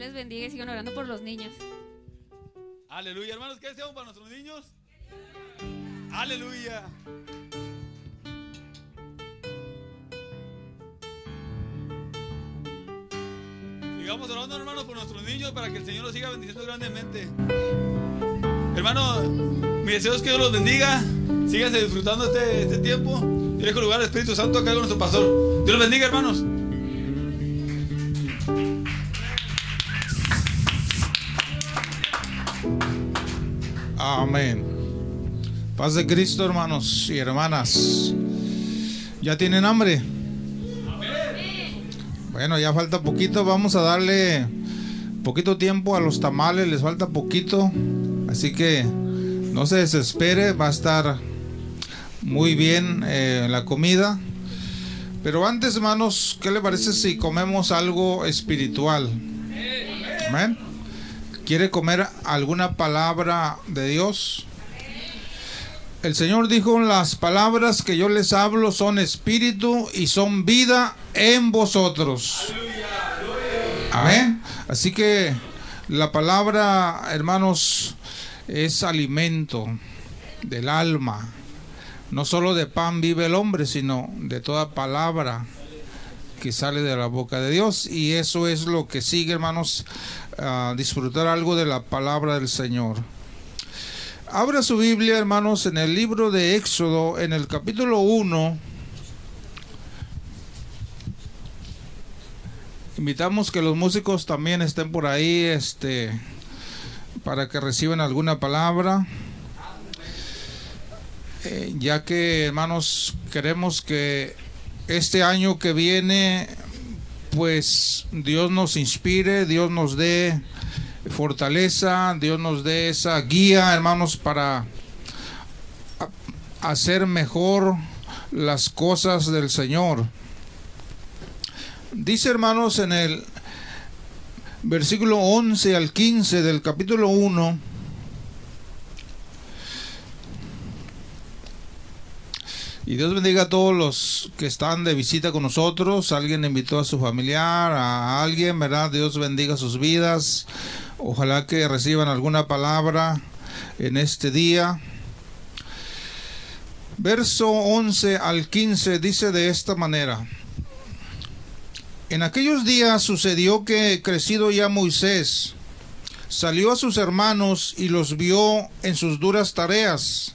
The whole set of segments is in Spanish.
Les bendiga y sigan orando por los niños. Aleluya, hermanos, ¿qué deseamos para nuestros niños? Aleluya. Sigamos orando, hermanos, por nuestros niños para que el Señor los siga bendiciendo grandemente. Hermano, mi deseo es que Dios los bendiga. Síganse disfrutando este, este tiempo. Yo dejo lugar al Espíritu Santo acá con nuestro pastor. Dios los bendiga, hermanos. Amén. Paz de Cristo, hermanos y hermanas. ¿Ya tienen hambre? Bueno, ya falta poquito. Vamos a darle poquito tiempo a los tamales. Les falta poquito. Así que no se desespere. Va a estar muy bien eh, la comida. Pero antes, hermanos, ¿qué le parece si comemos algo espiritual? Amén. ¿Quiere comer alguna palabra de Dios? El Señor dijo, las palabras que yo les hablo son espíritu y son vida en vosotros. Amén. Así que la palabra, hermanos, es alimento del alma. No solo de pan vive el hombre, sino de toda palabra que sale de la boca de Dios. Y eso es lo que sigue, hermanos, disfrutar algo de la palabra del Señor. Abra su Biblia, hermanos, en el libro de Éxodo, en el capítulo 1. Invitamos que los músicos también estén por ahí, este, para que reciban alguna palabra. Eh, ya que, hermanos, queremos que este año que viene, pues Dios nos inspire, Dios nos dé fortaleza, Dios nos dé esa guía, hermanos, para hacer mejor las cosas del Señor. Dice, hermanos, en el versículo 11 al 15 del capítulo 1, Y Dios bendiga a todos los que están de visita con nosotros. Alguien invitó a su familiar, a alguien, ¿verdad? Dios bendiga sus vidas. Ojalá que reciban alguna palabra en este día. Verso 11 al 15 dice de esta manera. En aquellos días sucedió que, crecido ya Moisés, salió a sus hermanos y los vio en sus duras tareas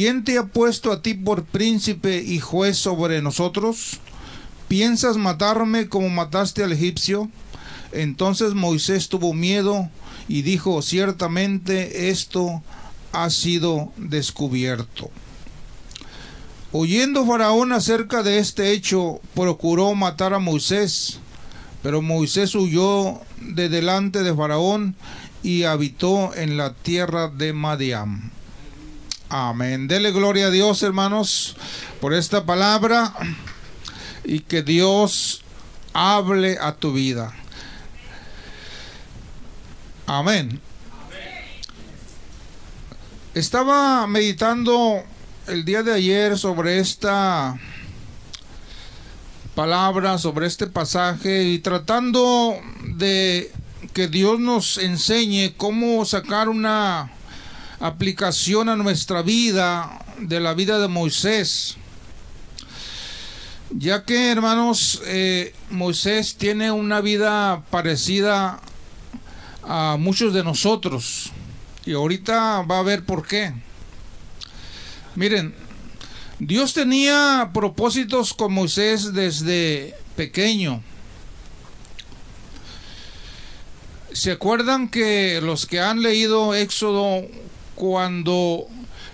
¿Quién te ha puesto a ti por príncipe y juez sobre nosotros? ¿Piensas matarme como mataste al egipcio? Entonces Moisés tuvo miedo y dijo, ciertamente esto ha sido descubierto. Oyendo Faraón acerca de este hecho, procuró matar a Moisés, pero Moisés huyó de delante de Faraón y habitó en la tierra de Madiam. Amén. Dele gloria a Dios, hermanos, por esta palabra y que Dios hable a tu vida. Amén. Estaba meditando el día de ayer sobre esta palabra, sobre este pasaje y tratando de que Dios nos enseñe cómo sacar una aplicación a nuestra vida de la vida de Moisés. Ya que, hermanos, eh, Moisés tiene una vida parecida a muchos de nosotros. Y ahorita va a ver por qué. Miren, Dios tenía propósitos con Moisés desde pequeño. ¿Se acuerdan que los que han leído Éxodo cuando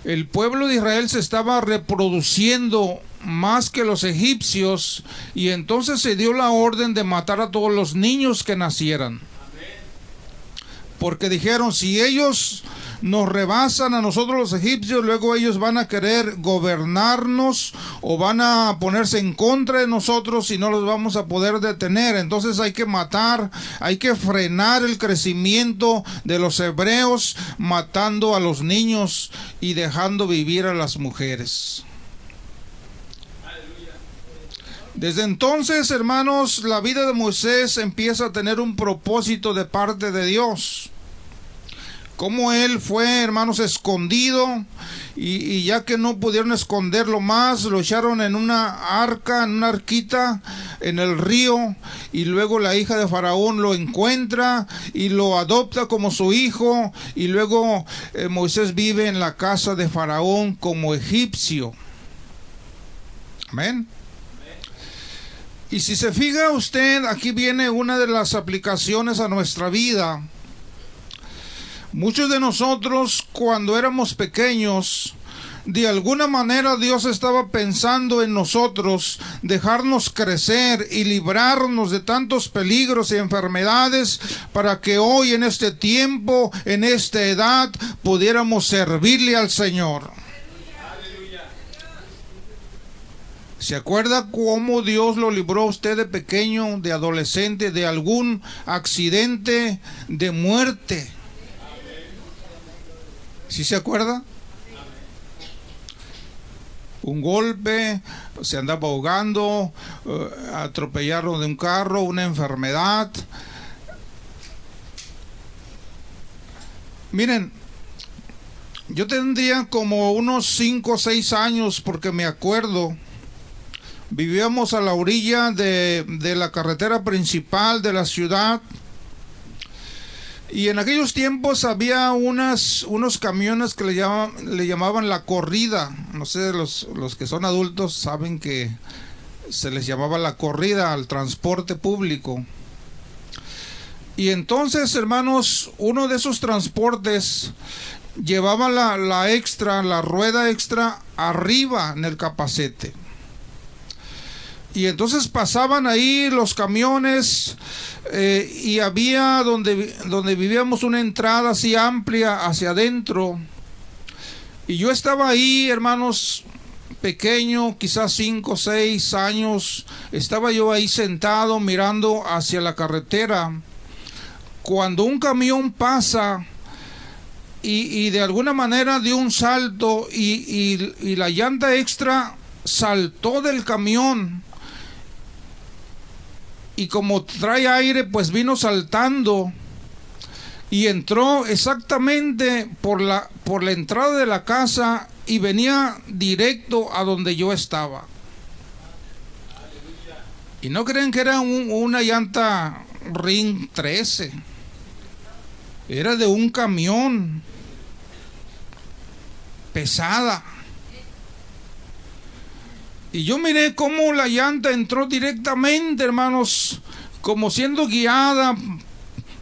el pueblo de Israel se estaba reproduciendo más que los egipcios y entonces se dio la orden de matar a todos los niños que nacieran. Porque dijeron, si ellos nos rebasan a nosotros los egipcios, luego ellos van a querer gobernarnos o van a ponerse en contra de nosotros y no los vamos a poder detener. Entonces hay que matar, hay que frenar el crecimiento de los hebreos matando a los niños y dejando vivir a las mujeres. Desde entonces, hermanos, la vida de Moisés empieza a tener un propósito de parte de Dios cómo él fue, hermanos, escondido y, ya que no pudieron esconderlo más, lo echaron en una arca, en una arquita en el río y luego la hija de Faraón lo encuentra y lo adopta como su hijo y luego eh, Moisés vive en la casa de Faraón como egipcio. Amén. Y si se fija usted, aquí viene una de las aplicaciones a nuestra vida Muchos de nosotros cuando éramos pequeños, de alguna manera Dios estaba pensando en nosotros, dejarnos crecer y librarnos de tantos peligros y enfermedades para que hoy en este tiempo, en esta edad, pudiéramos servirle al Señor. ¿Se acuerda cómo Dios lo libró a usted de pequeño, de adolescente, de algún accidente, de muerte? ¿Sí se acuerda? Un golpe, se andaba ahogando, uh, atropellaron de un carro, una enfermedad. Miren, yo tendría como unos 5 o 6 años porque me acuerdo. Vivíamos a la orilla de, de la carretera principal de la ciudad y en aquellos tiempos había unos camiones que le, llamaban, le llamaban la corrida. No sé, los, los que son adultos saben que se les llamaba la corrida al transporte público. Y entonces, hermanos, uno de esos transportes llevaba la, la extra, la rueda extra arriba en el capacete. Y entonces pasaban ahí los camiones eh, y había donde, donde vivíamos una entrada así amplia hacia adentro. Y yo estaba ahí, hermanos, pequeño, quizás cinco, seis años, estaba yo ahí sentado mirando hacia la carretera. Cuando un camión pasa y, de alguna manera dio un salto y, y la llanta extra saltó del camión y como trae aire, pues vino saltando y entró exactamente por la, por la entrada de la casa y venía directo a donde yo estaba. Y no creen que era una llanta Ring 13. Era de un camión pesada. Y yo miré cómo la llanta entró directamente, hermanos, como siendo guiada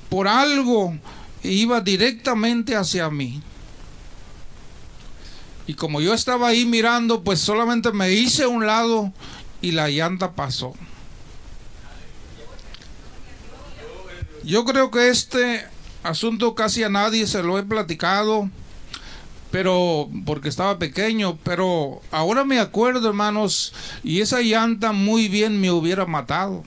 por algo, e iba directamente hacia mí. Y como yo estaba ahí mirando, pues solamente me hice a un lado y la llanta pasó. Yo creo que este asunto casi a nadie se lo he platicado pero porque estaba pequeño, pero ahora me acuerdo, hermanos, y esa llanta muy bien me hubiera matado.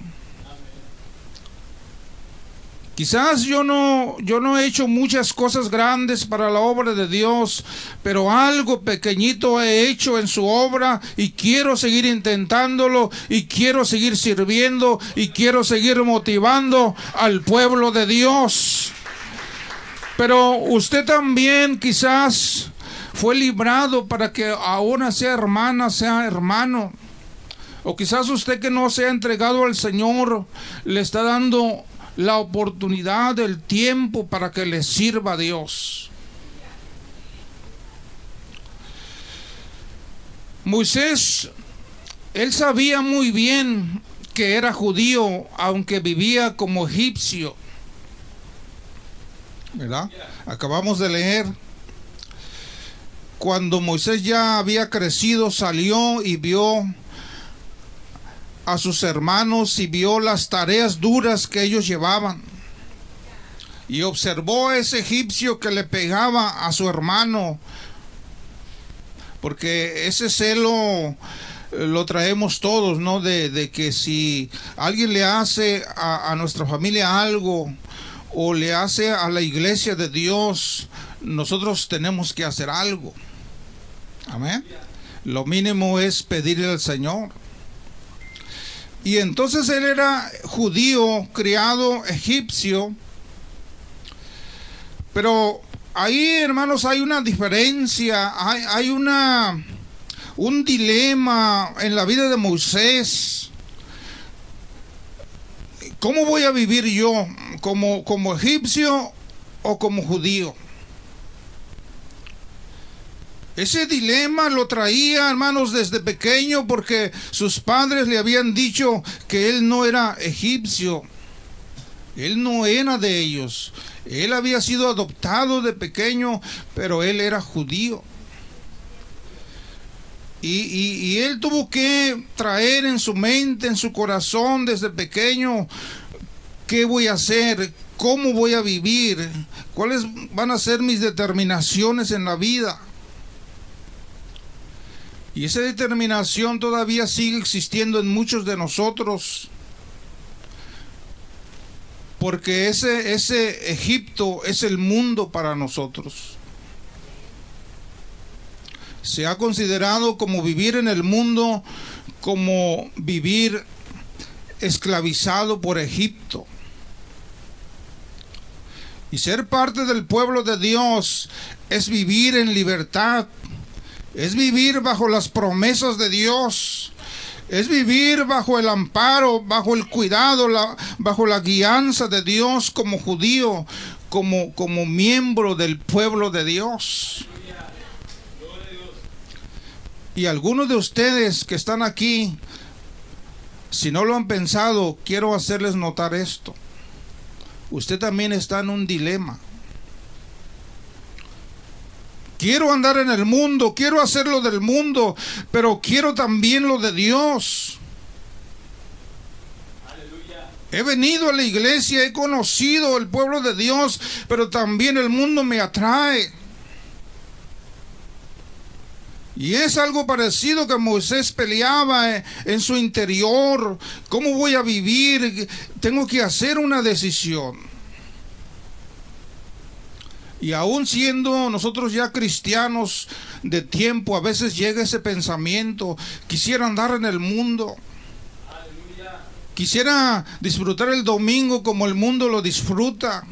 Quizás yo no, yo no he hecho muchas cosas grandes para la obra de Dios, pero algo pequeñito he hecho en su obra y quiero seguir intentándolo y quiero seguir sirviendo y quiero seguir motivando al pueblo de Dios. Pero usted también quizás fue librado para que ahora sea hermana, sea hermano. O quizás usted que no se ha entregado al Señor le está dando la oportunidad, del tiempo para que le sirva a Dios. Moisés, él sabía muy bien que era judío, aunque vivía como egipcio. ¿Verdad? Acabamos de leer cuando Moisés ya había crecido, salió y vio a sus hermanos y vio las tareas duras que ellos llevaban. y observó a ese egipcio que le pegaba a su hermano, porque ese celo eh, lo traemos todos, ¿no? De, que si alguien le hace a, a, nuestra familia algo o le hace a la iglesia de Dios, nosotros tenemos que hacer algo. Amén. Lo mínimo es pedirle al Señor. Y entonces él era judío, criado egipcio, pero ahí, hermanos, hay una diferencia, hay, hay una un dilema en la vida de Moisés. ¿Cómo voy a vivir yo? ¿Como, como egipcio o como judío? Ese dilema lo traía, hermanos, desde pequeño porque sus padres le habían dicho que él no era egipcio. Él no era de ellos. Él había sido adoptado de pequeño, pero él era judío. Y, y, él tuvo que traer en su mente, en su corazón desde pequeño, ¿qué voy a hacer? ¿Cómo voy a vivir? ¿Cuáles van a ser mis determinaciones en la vida? Y esa determinación todavía sigue existiendo en muchos de nosotros. Porque ese, Egipto es el mundo para nosotros. Se ha considerado como vivir en el mundo, como vivir esclavizado por Egipto. Y ser parte del pueblo de Dios es vivir en libertad, es vivir bajo las promesas de Dios, es vivir bajo el amparo, bajo el cuidado, bajo la guianza de Dios como judío, como, como miembro del pueblo de Dios. Y algunos de ustedes que están aquí, si no lo han pensado, quiero hacerles notar esto. Usted también está en un dilema. Quiero andar en el mundo, quiero hacer lo del mundo, pero quiero también lo de Dios. He venido a la iglesia, he conocido el pueblo de Dios, pero también el mundo me atrae. Y es algo parecido que Moisés peleaba en su interior. ¿Cómo voy a vivir? Tengo que hacer una decisión. Y aún siendo nosotros ya cristianos de tiempo, a veces llega ese pensamiento, quisiera andar en el mundo. Quisiera disfrutar el domingo como el mundo lo disfruta.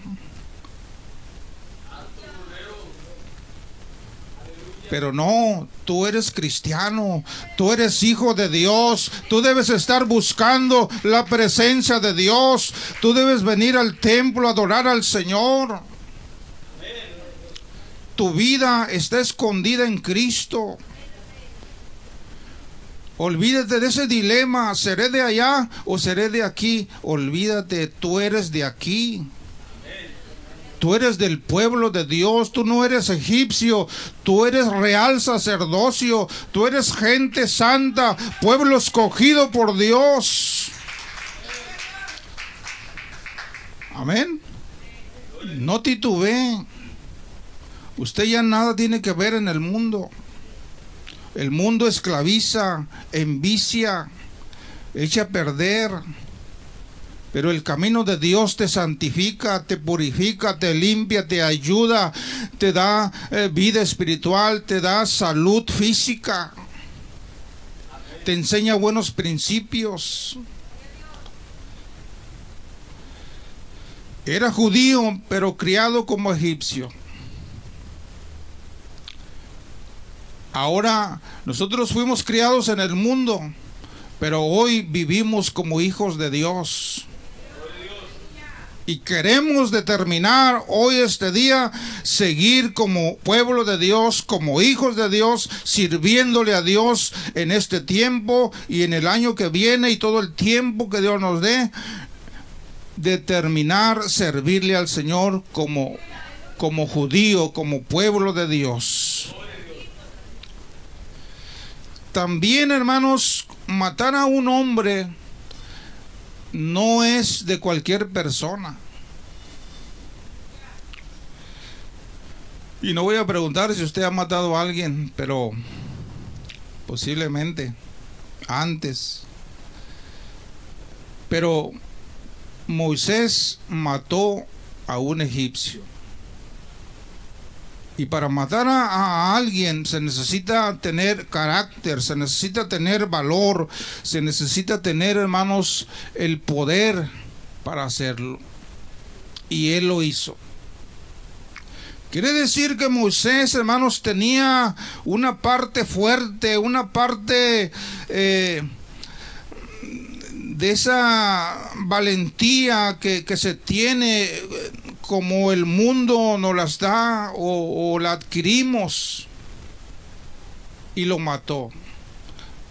Pero no, tú eres cristiano, tú eres hijo de Dios, tú debes estar buscando la presencia de Dios, tú debes venir al templo a adorar al Señor tu vida está escondida en Cristo. Olvídate de ese dilema, ¿seré de allá o seré de aquí? Olvídate, tú eres de aquí. Tú eres del pueblo de Dios, tú no eres egipcio, tú eres real sacerdocio, tú eres gente santa, pueblo escogido por Dios. Amén. No titubeen. Usted ya nada tiene que ver en el mundo. El mundo esclaviza, envicia, echa a perder. Pero el camino de Dios te santifica, te purifica, te limpia, te ayuda, te da eh, vida espiritual, te da salud física, te enseña buenos principios. Era judío, pero criado como egipcio. Ahora nosotros fuimos criados en el mundo, pero hoy vivimos como hijos de Dios. Y queremos determinar hoy este día seguir como pueblo de Dios, como hijos de Dios, sirviéndole a Dios en este tiempo y en el año que viene y todo el tiempo que Dios nos dé. Determinar servirle al Señor como, como judío, como pueblo de Dios. También, hermanos, matar a un hombre no es de cualquier persona. Y no voy a preguntar si usted ha matado a alguien, pero posiblemente antes. Pero Moisés mató a un egipcio. Y para matar a, alguien se necesita tener carácter, se necesita tener valor, se necesita tener, hermanos, el poder para hacerlo. Y él lo hizo. Quiere decir que Moisés, hermanos, tenía una parte fuerte, una parte eh, de esa valentía que, se tiene eh, como el mundo nos las da o, la adquirimos y lo mató.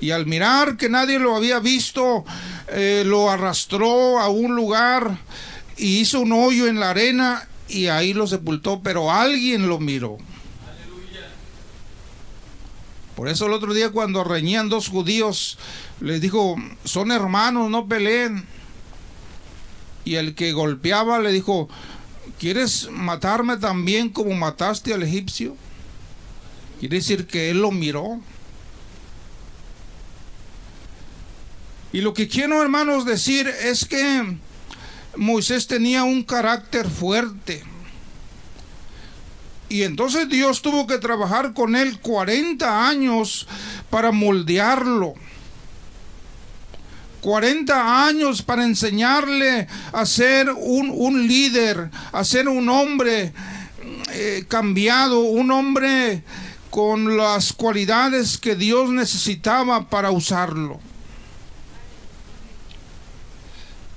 Y al mirar que nadie lo había visto, eh, lo arrastró a un lugar y hizo un hoyo en la arena y ahí lo sepultó, pero alguien lo miró. Por eso el otro día cuando reñían dos judíos, les dijo, son hermanos, no peleen. Y el que golpeaba le dijo, ¿quieres matarme también como mataste al egipcio? Quiere decir que él lo miró. Y lo que quiero, hermanos, decir es que Moisés tenía un carácter fuerte. Y entonces Dios tuvo que trabajar con él 40 años para moldearlo. 40 años para enseñarle a ser un, líder, a ser un hombre eh, cambiado, un hombre con las cualidades que Dios necesitaba para usarlo.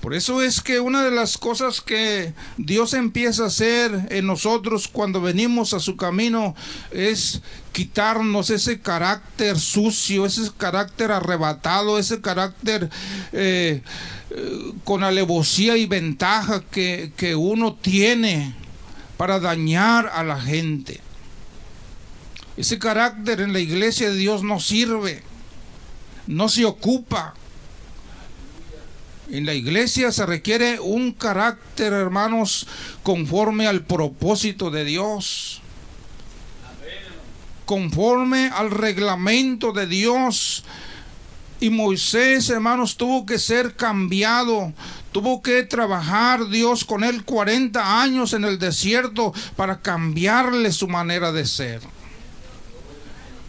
Por eso es que una de las cosas que Dios empieza a hacer en nosotros cuando venimos a su camino es quitarnos ese carácter sucio, ese carácter arrebatado, ese carácter eh, eh, con alevosía y ventaja que, que uno tiene para dañar a la gente. Ese carácter en la iglesia de Dios no sirve, no se ocupa. En la iglesia se requiere un carácter, hermanos, conforme al propósito de Dios. Conforme al reglamento de Dios. Y Moisés, hermanos, tuvo que ser cambiado. Tuvo que trabajar Dios con él 40 años en el desierto para cambiarle su manera de ser.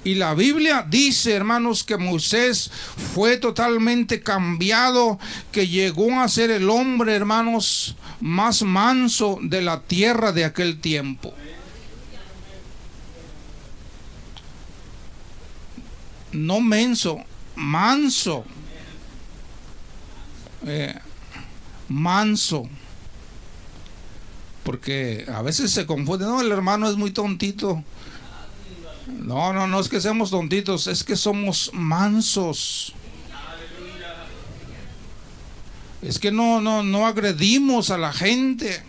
Y la Biblia dice, hermanos, que Moisés fue totalmente cambiado, que llegó a ser el hombre, hermanos, más manso de la tierra de aquel tiempo. No menso, manso. Eh, manso. Porque a veces se confunde, no, el hermano es muy tontito. No, no, no es que seamos tontitos, es que somos mansos. Es que no, no, no agredimos a la gente.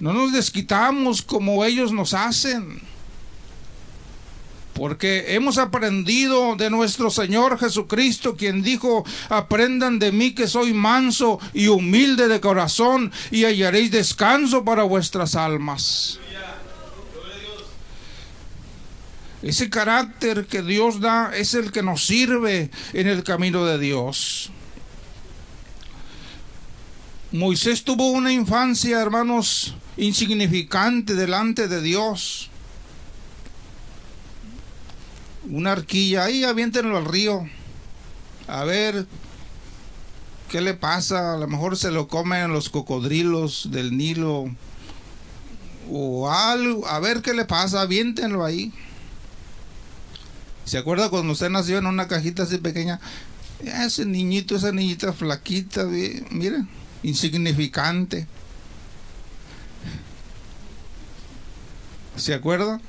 No nos desquitamos como ellos nos hacen. Porque hemos aprendido de nuestro Señor Jesucristo, quien dijo, aprendan de mí que soy manso y humilde de corazón y hallaréis descanso para vuestras almas. Ese carácter que Dios da es el que nos sirve en el camino de Dios. Moisés tuvo una infancia, hermanos, insignificante delante de Dios. Una arquilla, ahí aviéntenlo al río. A ver qué le pasa. A lo mejor se lo comen los cocodrilos del Nilo. O algo. A ver qué le pasa. Aviéntenlo ahí. ¿Se acuerda cuando usted nació en una cajita así pequeña? Ese niñito, esa niñita flaquita, mire, insignificante. ¿Se acuerda?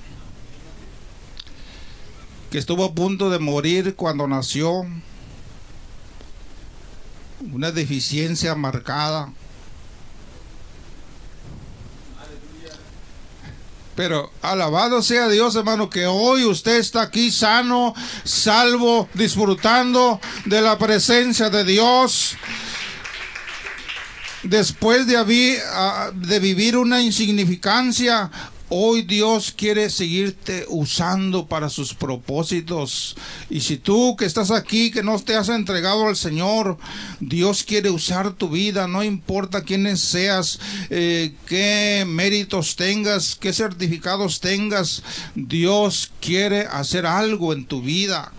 Que estuvo a punto de morir cuando nació. Una deficiencia marcada. Pero alabado sea Dios, hermano, que hoy usted está aquí sano, salvo, disfrutando de la presencia de Dios. Después de, de vivir una insignificancia, Hoy Dios quiere seguirte usando para sus propósitos. Y si tú que estás aquí, que no te has entregado al Señor, Dios quiere usar tu vida, no importa quiénes seas, eh, qué méritos tengas, qué certificados tengas, Dios quiere hacer algo en tu vida.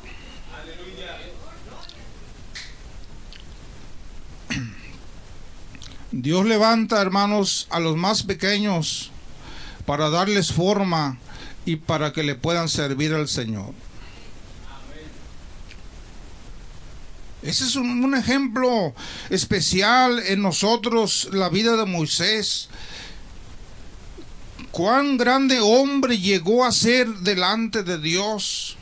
Dios levanta, hermanos, a los más pequeños para darles forma y para que le puedan servir al Señor. Ese es un, ejemplo especial en nosotros, la vida de Moisés. Cuán grande hombre llegó a ser delante de Dios.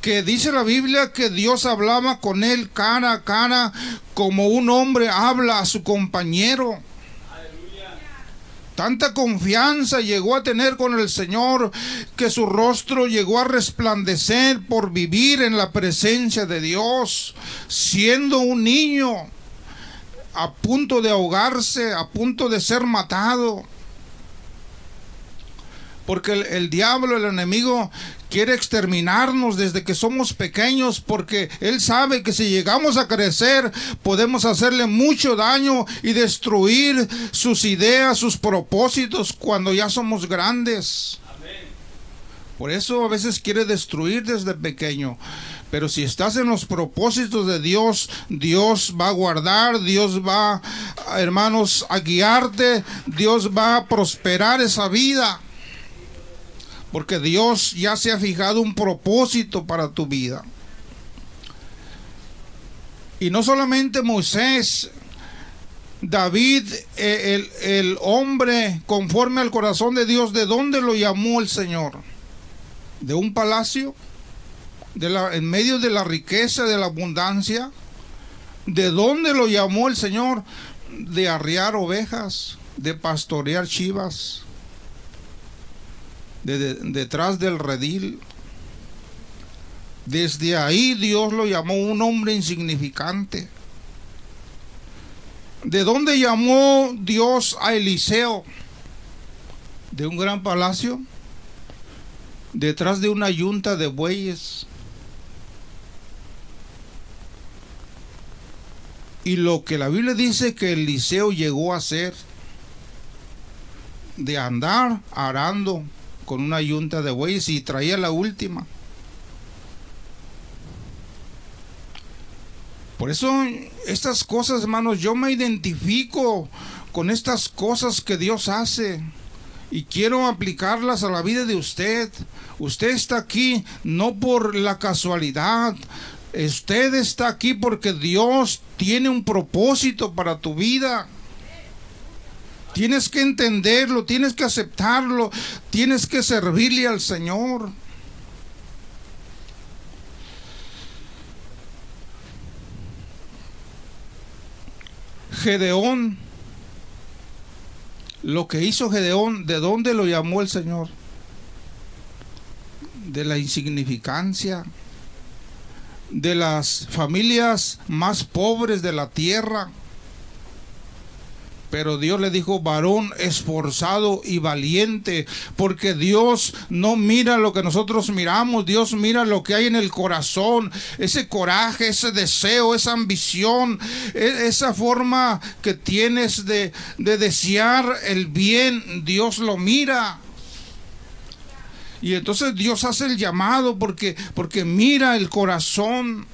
Que dice la Biblia que Dios hablaba con él cara a cara como un hombre habla a su compañero. Tanta confianza llegó a tener con el Señor que su rostro llegó a resplandecer por vivir en la presencia de Dios, siendo un niño a punto de ahogarse, a punto de ser matado. Porque el, el diablo, el enemigo, quiere exterminarnos desde que somos pequeños porque Él sabe que si llegamos a crecer podemos hacerle mucho daño y destruir sus ideas, sus propósitos cuando ya somos grandes. Por eso a veces quiere destruir desde pequeño. Pero si estás en los propósitos de Dios, Dios va a guardar, Dios va, hermanos, a guiarte, Dios va a prosperar esa vida porque Dios ya se ha fijado un propósito para tu vida. Y no solamente Moisés, David, el, el, hombre conforme al corazón de Dios, ¿de dónde lo llamó el Señor? ¿De un palacio? ¿De la, ¿En medio de la riqueza, de la abundancia? ¿De dónde lo llamó el Señor? De arriar ovejas, de pastorear chivas de, de, detrás del redil. Desde ahí Dios lo llamó un hombre insignificante. ¿De dónde llamó Dios a Eliseo? ¿De un gran palacio? ¿Detrás de una yunta de bueyes? Y lo que la Biblia dice que Eliseo llegó a ser, de andar arando con una yunta de bueyes y traía la última. Por eso estas cosas, hermanos, yo me identifico con estas cosas que Dios hace y quiero aplicarlas a la vida de usted. Usted está aquí no por la casualidad. Usted está aquí porque Dios tiene un propósito para tu vida. Tienes que entenderlo, tienes que aceptarlo, tienes que servirle al Señor. Gedeón, lo que hizo Gedeón, ¿de dónde lo llamó el Señor? De la insignificancia, de las familias más pobres de la tierra pero Dios le dijo, varón esforzado y valiente, porque Dios no mira lo que nosotros miramos, Dios mira lo que hay en el corazón, ese coraje, ese deseo, esa ambición, e-, esa forma que tienes de, de desear el bien, Dios lo mira. Y entonces Dios hace el llamado porque, porque mira el corazón.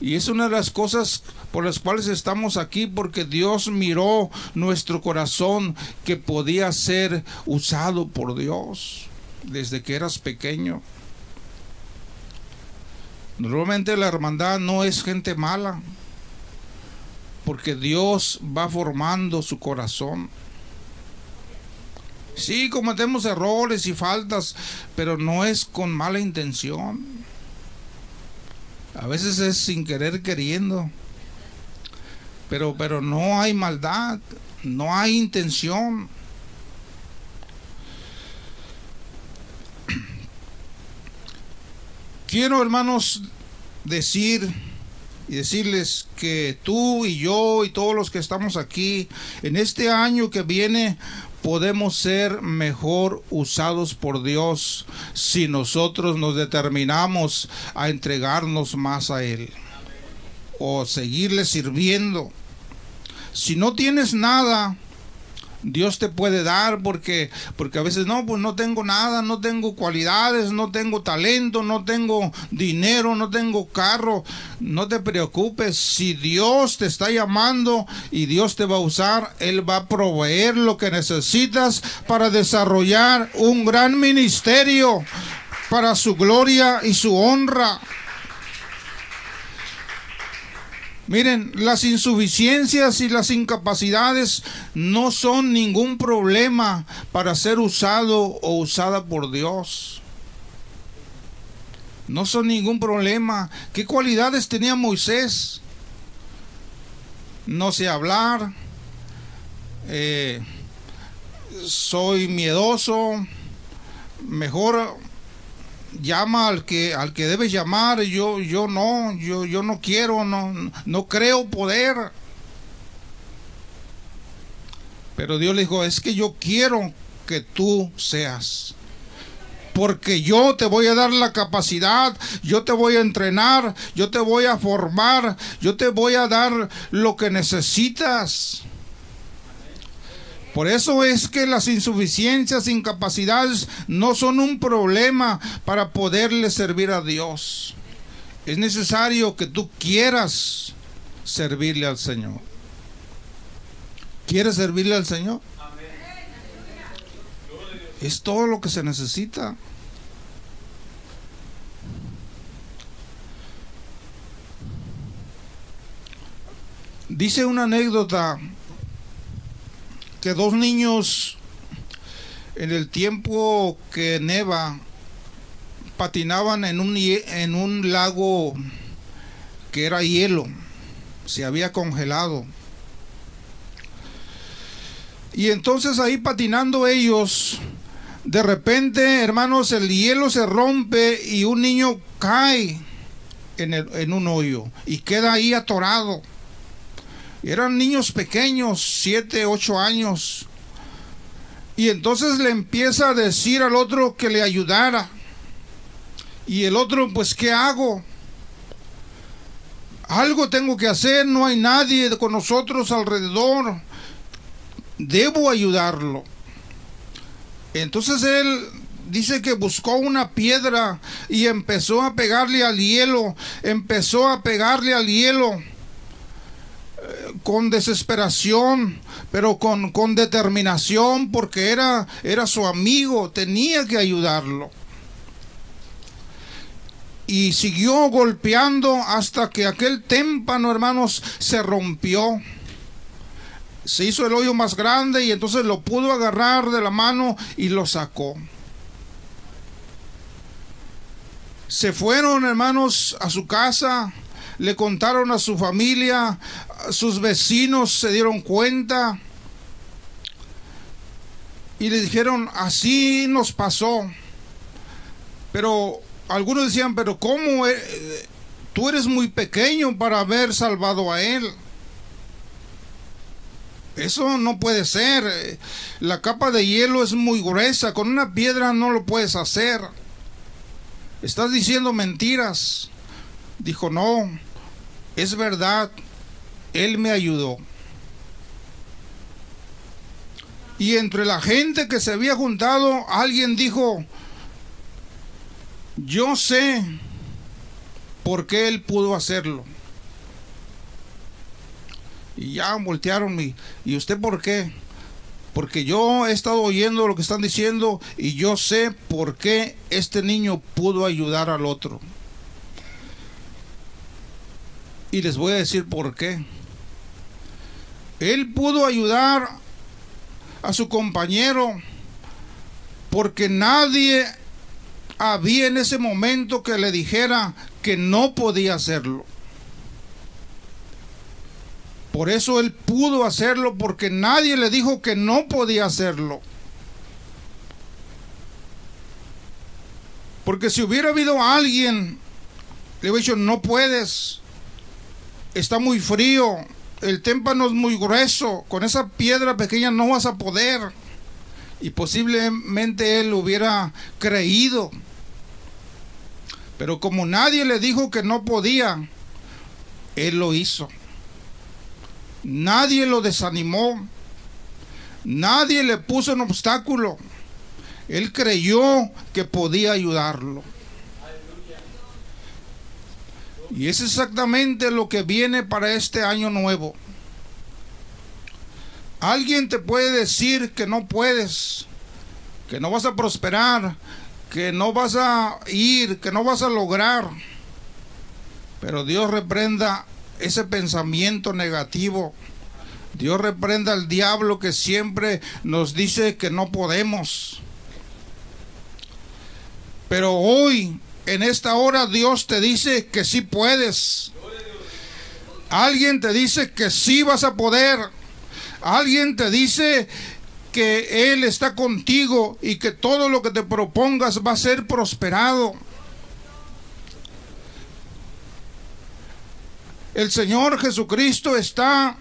Y es una de las cosas por las cuales estamos aquí, porque Dios miró nuestro corazón que podía ser usado por Dios desde que eras pequeño. Normalmente la hermandad no es gente mala, porque Dios va formando su corazón. Sí, cometemos errores y faltas, pero no es con mala intención. A veces es sin querer queriendo. Pero, pero no hay maldad, no hay intención. Quiero, hermanos, decir y decirles que tú y yo y todos los que estamos aquí en este año que viene podemos ser mejor usados por Dios si nosotros nos determinamos a entregarnos más a Él o seguirle sirviendo. Si no tienes nada, Dios te puede dar porque porque a veces no, pues no tengo nada, no tengo cualidades, no tengo talento, no tengo dinero, no tengo carro. No te preocupes, si Dios te está llamando y Dios te va a usar, él va a proveer lo que necesitas para desarrollar un gran ministerio para su gloria y su honra. Miren, las insuficiencias y las incapacidades no son ningún problema para ser usado o usada por Dios. No son ningún problema. ¿Qué cualidades tenía Moisés? No sé hablar. Eh, soy miedoso. Mejor llama al que al que debes llamar yo yo no yo yo no quiero no no creo poder pero Dios le dijo es que yo quiero que tú seas porque yo te voy a dar la capacidad, yo te voy a entrenar, yo te voy a formar, yo te voy a dar lo que necesitas. Por eso es que las insuficiencias, incapacidades no son un problema para poderle servir a Dios. Es necesario que tú quieras servirle al Señor. ¿Quieres servirle al Señor? Es todo lo que se necesita. Dice una anécdota que dos niños en el tiempo que neva patinaban en un, en un lago que era hielo, se había congelado. Y entonces ahí patinando ellos, de repente, hermanos, el hielo se rompe y un niño cae en, en un hoyo y queda ahí atorado. Eran niños pequeños, siete, ocho años. Y entonces le empieza a decir al otro que le ayudara. Y el otro, pues, ¿qué hago? Algo tengo que hacer, no hay nadie con nosotros alrededor. Debo ayudarlo. Entonces él dice que buscó una piedra y empezó a pegarle al hielo, empezó a pegarle al hielo con desesperación, pero con, con determinación, porque era, era su amigo, tenía que ayudarlo. Y siguió golpeando hasta que aquel témpano, hermanos, se rompió. Se hizo el hoyo más grande y entonces lo pudo agarrar de la mano y lo sacó. Se fueron, hermanos, a su casa le contaron a su familia, sus vecinos se dieron cuenta y le dijeron, así nos pasó. Pero algunos decían, pero ¿cómo? Eh, tú eres muy pequeño para haber salvado a él. Eso no puede ser. La capa de hielo es muy gruesa. Con una piedra no lo puedes hacer. Estás diciendo mentiras. Dijo, no, es verdad, Él me ayudó. Y entre la gente que se había juntado, alguien dijo, yo sé por qué Él pudo hacerlo. Y ya voltearon y, ¿y usted por qué? Porque yo he estado oyendo lo que están diciendo y yo sé por qué este niño pudo ayudar al otro. Y les voy a decir por qué. Él pudo ayudar a su compañero porque nadie había en ese momento que le dijera que no podía hacerlo. Por eso él pudo hacerlo porque nadie le dijo que no podía hacerlo. Porque si hubiera habido alguien, le hubiera dicho, no puedes, está muy frío, el témpano es muy grueso, con esa piedra pequeña no vas a poder. Y posiblemente él hubiera creído. Pero como nadie le dijo que no podía, él lo hizo. Nadie lo desanimó. Nadie le puso un obstáculo. Él creyó que podía ayudarlo. Y es exactamente lo que viene para este año nuevo. Alguien te puede decir que no puedes, que no vas a prosperar, que no vas a ir, que no vas a lograr. Pero Dios reprenda ese pensamiento negativo. Dios reprenda al diablo que siempre nos dice que no podemos. Pero hoy, en esta hora, Dios te dice que sí puedes. Alguien te dice que sí vas a poder. Alguien te dice que Él está contigo y que todo lo que te propongas va a ser prosperado. El Señor Jesucristo está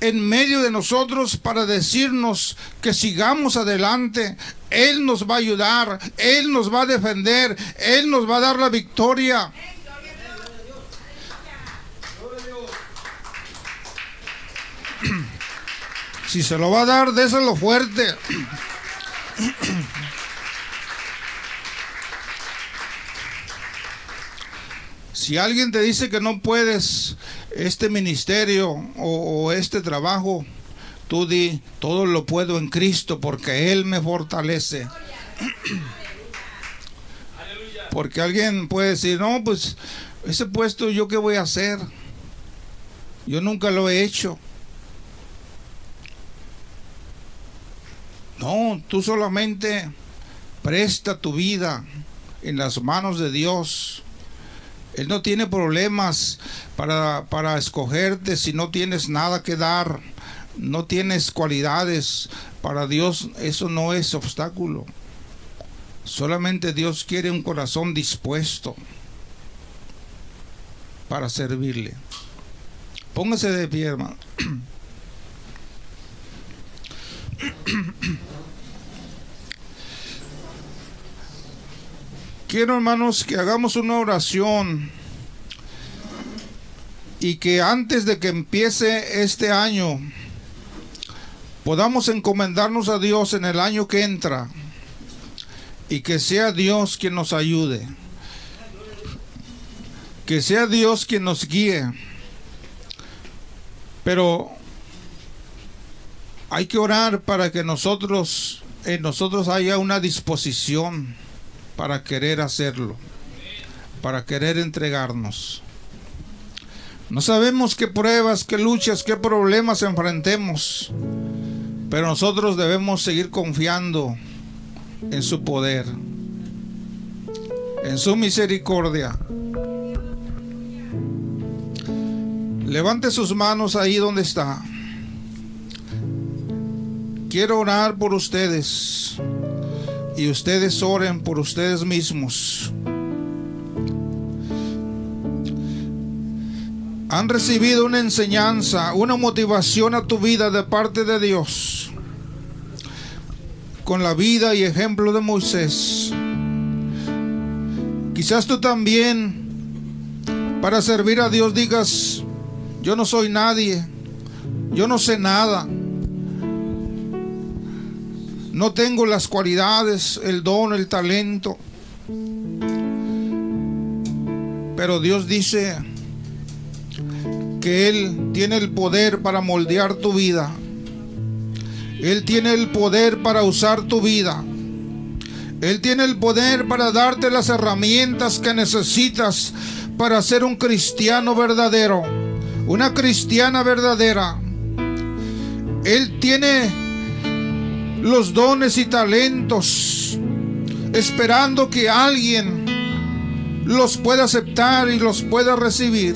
en medio de nosotros para decirnos que sigamos adelante. Él nos va a ayudar, Él nos va a defender, Él nos va a dar la victoria. Si se lo va a dar, déselo fuerte. Si alguien te dice que no puedes este ministerio o, este trabajo, tú di, todo lo puedo en Cristo porque Él me fortalece. Porque alguien puede decir, no, pues ese puesto yo qué voy a hacer. Yo nunca lo he hecho. No, tú solamente presta tu vida en las manos de Dios él no tiene problemas para, para escogerte si no tienes nada que dar, no tienes cualidades. Para Dios eso no es obstáculo. Solamente Dios quiere un corazón dispuesto para servirle. Póngase de pie, hermano. Quiero, hermanos, que hagamos una oración y que antes de que empiece este año podamos encomendarnos a Dios en el año que entra y que sea Dios quien nos ayude. Que sea Dios quien nos guíe. Pero hay que orar para que nosotros en nosotros haya una disposición para querer hacerlo, para querer entregarnos. No sabemos qué pruebas, qué luchas, qué problemas enfrentemos, pero nosotros debemos seguir confiando en su poder, en su misericordia. Levante sus manos ahí donde está. Quiero orar por ustedes y ustedes oren por ustedes mismos. Han recibido una enseñanza, una motivación a tu vida de parte de Dios. Con la vida y ejemplo de Moisés. Quizás tú también, para servir a Dios, digas, yo no soy nadie, yo no sé nada. No tengo las cualidades, el don, el talento. Pero Dios dice que Él tiene el poder para moldear tu vida. Él tiene el poder para usar tu vida. Él tiene el poder para darte las herramientas que necesitas para ser un cristiano verdadero, una cristiana verdadera. Él tiene los dones y talentos, esperando que alguien los pueda aceptar y los pueda recibir.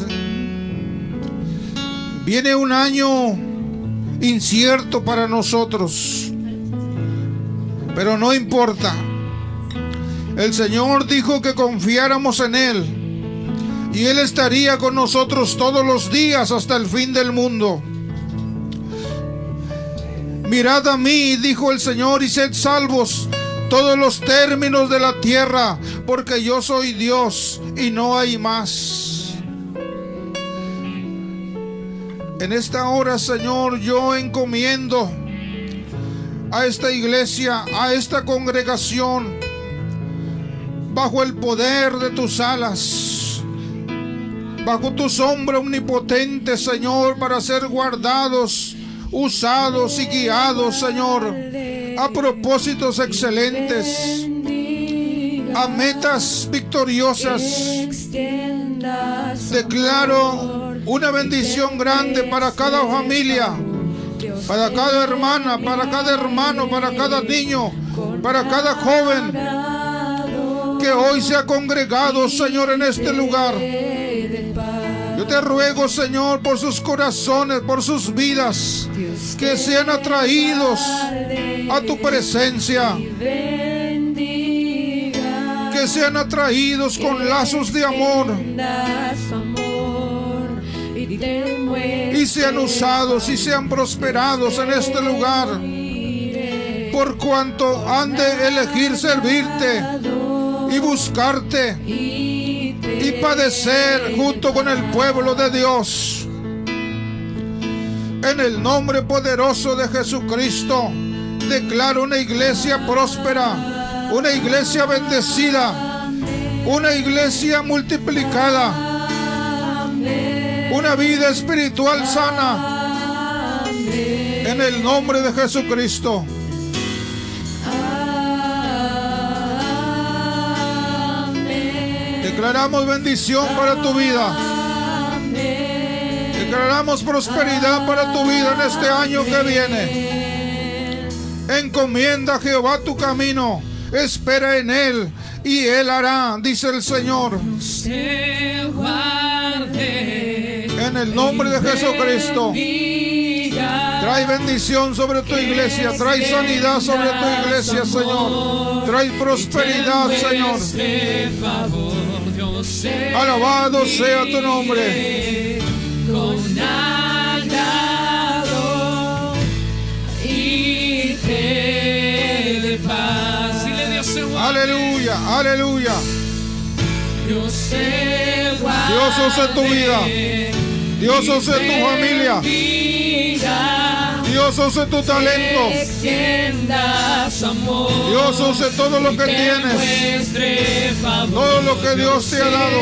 Viene un año incierto para nosotros, pero no importa. El Señor dijo que confiáramos en Él y Él estaría con nosotros todos los días hasta el fin del mundo. Mirad a mí, dijo el Señor, y sed salvos todos los términos de la tierra, porque yo soy Dios y no hay más. En esta hora, Señor, yo encomiendo a esta iglesia, a esta congregación, bajo el poder de tus alas, bajo tu sombra omnipotente, Señor, para ser guardados, usados y guiados, Señor, a propósitos excelentes, a metas victoriosas. Declaro una bendición grande para cada familia, para cada hermana, para cada hermano, para cada niño, para cada joven que hoy se ha congregado, Señor, en este lugar. Yo te ruego, Señor, por sus corazones, por sus vidas, que sean atraídos a tu presencia. Que sean atraídos con lazos de amor y sean usados y sean prosperados en este lugar. Por cuanto han de elegir servirte y buscarte y padecer junto con el pueblo de Dios. En el nombre poderoso de Jesucristo, declaro una iglesia próspera, una iglesia bendecida, una iglesia multiplicada, una vida espiritual sana. En el nombre de Jesucristo. Declaramos bendición para tu vida. Declaramos prosperidad para tu vida en este año que viene. Encomienda a Jehová tu camino. Espera en Él y Él hará, dice el Señor. En el nombre de Jesucristo. Trae bendición sobre tu iglesia. Trae sanidad sobre tu iglesia, Señor. Trae prosperidad, Señor. Alabado sea tu nombre. Con agrado y te de paz. Aleluya, aleluya. Dios. Dios use tu vida. Dios use tu familia. Dios use tu talento. amor. Dios use todo lo que tienes. Todo lo que Dios te ha dado.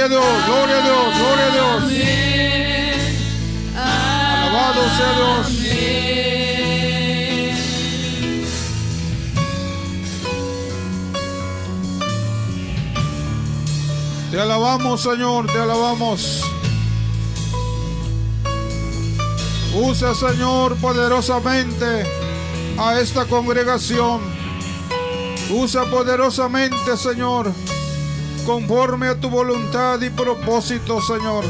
Gloria a Dios, gloria a Dios, gloria a Dios. Alabado sea Dios. Te alabamos, Señor, te alabamos. Usa, Señor, poderosamente a esta congregación. Usa poderosamente, Señor, conforme a tu voluntad y propósito, Señor.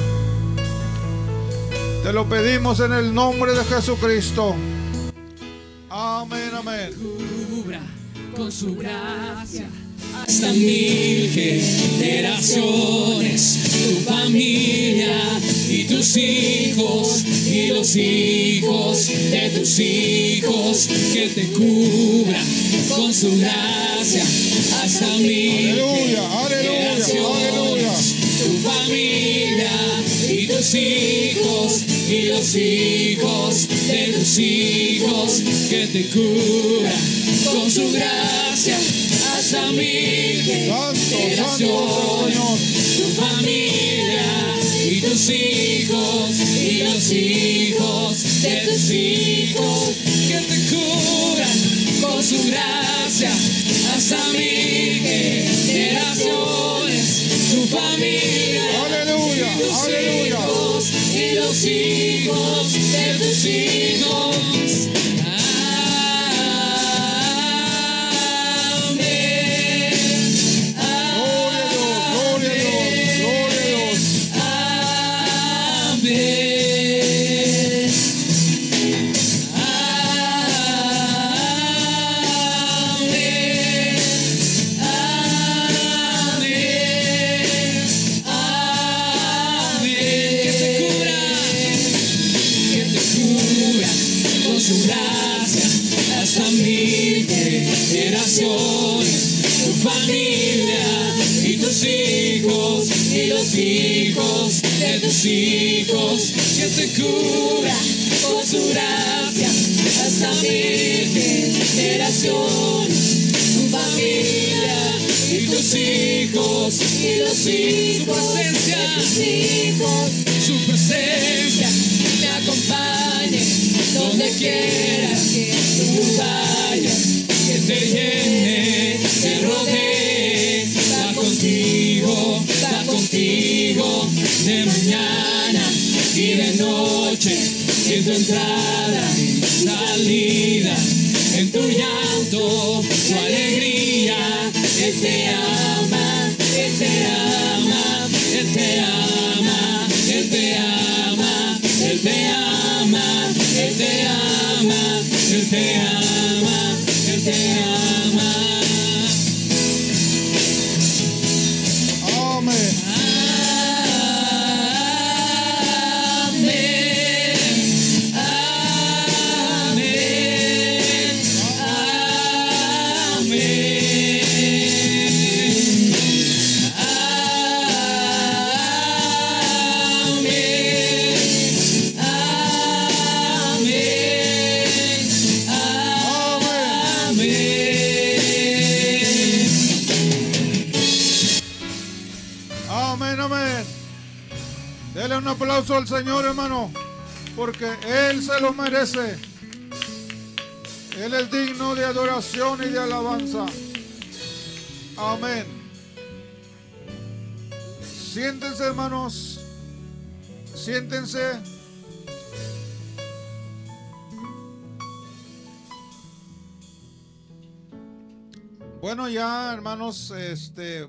Te lo pedimos en el nombre de Jesucristo. Amén, amén. cubra con su gracia hasta mil generaciones, tu familia y tus hijos y los hijos de tus hijos que te cubra con su gracia mil Aleluya, aleluya, aleluya. tu familia y tus hijos y los hijos de tus hijos que te cura con su gracia hasta mil generaciones. Tu familia y tus hijos y los hijos de tus hijos que te curan con su gracia hasta mil generaciones, tu familia, Aleluya, tus aleluya. hijos y los hijos de tus hijos. Tus hijos, que te cura con su gracia hasta mil generaciones, tu familia y tus hijos y los hijos de tus hijos, su presencia me acompañe donde quiera En tu entrada, salida, en tu llanto, tu alegría, este año. Aplauso al Señor, hermano, porque Él se lo merece. Él es digno de adoración y de alabanza. Amén. Siéntense, hermanos. Siéntense. Bueno, ya, hermanos, este,